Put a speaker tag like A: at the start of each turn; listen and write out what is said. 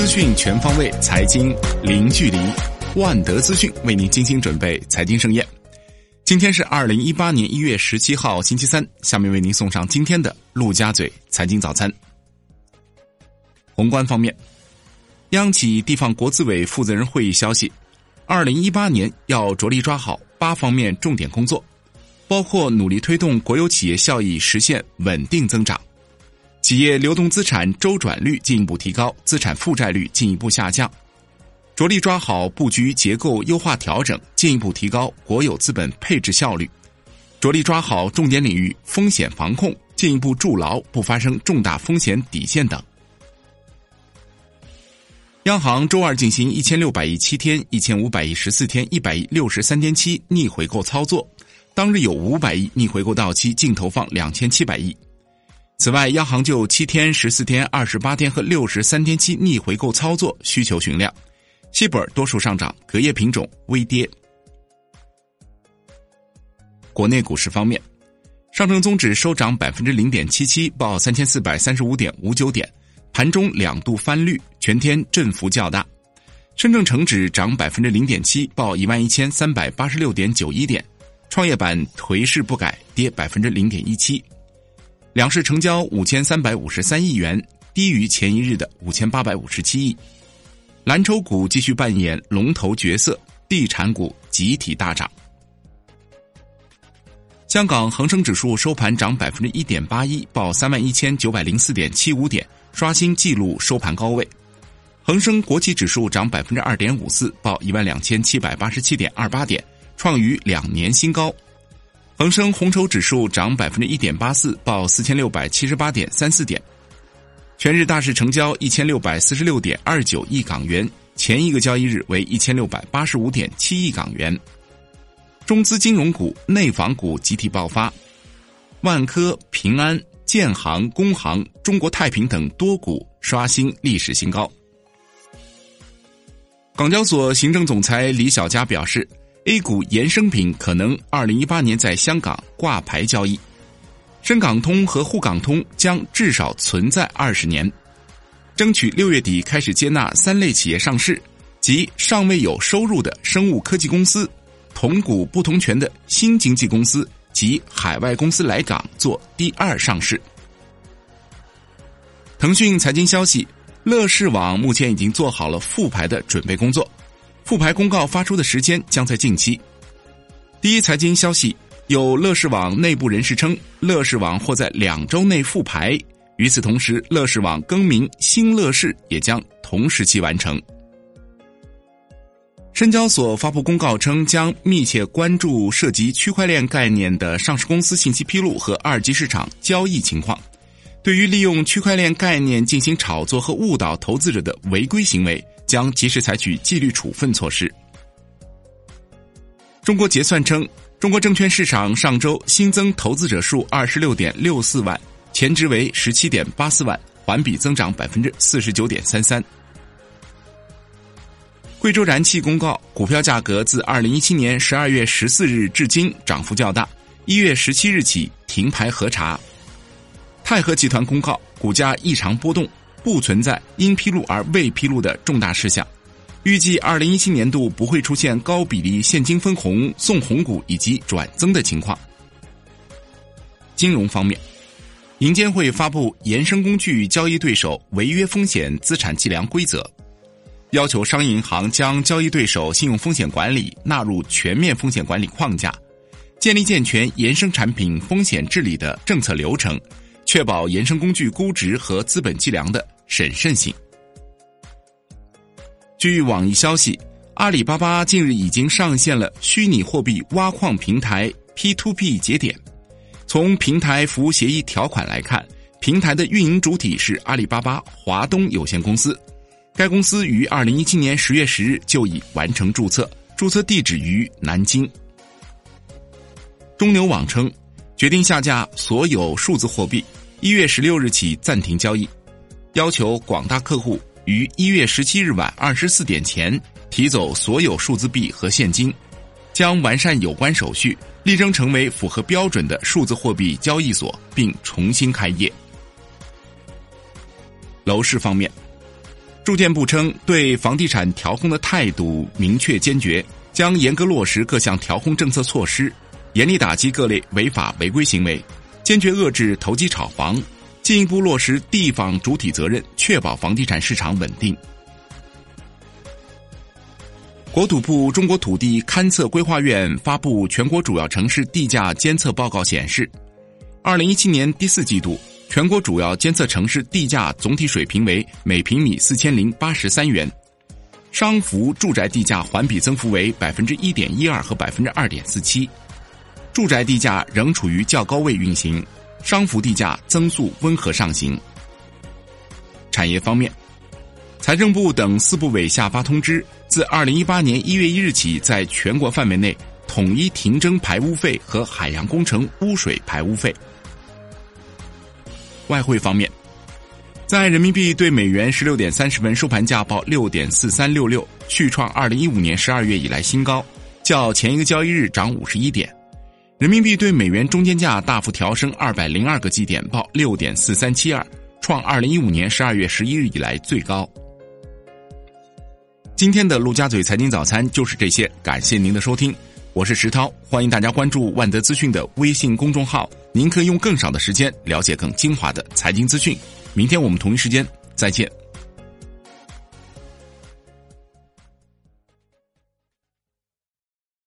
A: 资讯全方位，财经零距离。万德资讯为您精心准备财经盛宴。今天是二零一八年一月十七号，星期三。下面为您送上今天的陆家嘴财经早餐。宏观方面，央企地方国资委负责人会议消息：二零一八年要着力抓好八方面重点工作，包括努力推动国有企业效益实现稳定增长。企业流动资产周转率进一步提高，资产负债率进一步下降，着力抓好布局结构优化调整，进一步提高国有资本配置效率；着力抓好重点领域风险防控，进一步筑牢不发生重大风险底线等。央行周二进行一千六百亿七天、一千五百亿十四天、一百亿六十三天期逆回购操作，当日有五百亿逆回购到期，净投放两千七百亿。此外，央行就七天、十四天、二十八天和六十三天期逆回购操作需求询量，希普尔多数上涨，隔夜品种微跌。国内股市方面，上证综指收涨百分之零点七七，报三千四百三十五点五九点，盘中两度翻绿，全天振幅较大。深证成指涨百分之零点七，报一万一千三百八十六点九一点，创业板颓势不改，跌百分之零点一七。两市成交五千三百五十三亿元，低于前一日的五千八百五十七亿。蓝筹股继续扮演龙头角色，地产股集体大涨。香港恒生指数收盘涨百分之一点八一，报三万一千九百零四点七五点，刷新纪录收盘高位。恒生国企指数涨百分之二点五四，报一万两千七百八十七点二八点，创逾两年新高。恒生红筹指数涨百分之一点八四，报四千六百七十八点三四点。全日大市成交一千六百四十六点二九亿港元，前一个交易日为一千六百八十五点七亿港元。中资金融股、内房股集体爆发，万科、平安、建行、工行、中国太平等多股刷新历史新高。港交所行政总裁李小加表示。A 股衍生品可能二零一八年在香港挂牌交易，深港通和沪港通将至少存在二十年，争取六月底开始接纳三类企业上市，即尚未有收入的生物科技公司、同股不同权的新经济公司及海外公司来港做第二上市。腾讯财经消息，乐视网目前已经做好了复牌的准备工作。复牌公告发出的时间将在近期。第一财经消息，有乐视网内部人士称，乐视网或在两周内复牌。与此同时，乐视网更名新乐视也将同时期完成。深交所发布公告称，将密切关注涉及区块链概念的上市公司信息披露和二级市场交易情况。对于利用区块链概念进行炒作和误导投资者的违规行为。将及时采取纪律处分措施。中国结算称，中国证券市场上周新增投资者数二十六点六四万，前值为十七点八四万，环比增长百分之四十九点三三。贵州燃气公告，股票价格自二零一七年十二月十四日至今涨幅较大，一月十七日起停牌核查。泰和集团公告，股价异常波动。不存在应披露而未披露的重大事项，预计二零一七年度不会出现高比例现金分红、送红股以及转增的情况。金融方面，银监会发布衍生工具交易对手违约风险资产计量规则，要求商业银行将交易对手信用风险管理纳入全面风险管理框架，建立健全衍生产品风险治理的政策流程。确保衍生工具估值和资本计量的审慎性。据网易消息，阿里巴巴近日已经上线了虚拟货币挖矿平台 P2P 节点。从平台服务协议条款来看，平台的运营主体是阿里巴巴华东有限公司。该公司于二零一七年十月十日就已完成注册，注册地址于南京。中牛网称，决定下架所有数字货币。一月十六日起暂停交易，要求广大客户于一月十七日晚二十四点前提走所有数字币和现金，将完善有关手续，力争成为符合标准的数字货币交易所，并重新开业。楼市方面，住建部称，对房地产调控的态度明确坚决，将严格落实各项调控政策措施，严厉打击各类违法违规行为，坚决遏制投机炒房，进一步落实地方主体责任，确保房地产市场稳定。国土部中国土地勘测规划院发布全国主要城市地价监测报告显示，二零一七年第四季度。全国主要监测城市地价总体水平为每平米四千零八十三元，商服住宅地价环比增幅为百分之一点一二和百分之二点四七，住宅地价仍处于较高位运行，商服地价增速温和上行。产业方面，财政部等四部委下发通知，自二零一八年一月一日起，在全国范围内统一停征排污费和海洋工程污水排污费。外汇方面，在人民币对美元十六点三十分收盘价报六点四三六六，续创二零一五年十二月以来新高，较前一个交易日涨五十一点。人民币对美元中间价大幅调升二百零二个基点，报六点四三七二，创二零一五年十二月十一日以来最高。今天的陆家嘴财经早餐就是这些，感谢您的收听。我是石涛，欢迎大家关注万德资讯的微信公众号，您可以用更少的时间了解更精华的财经资讯。明天我们同一时间再见。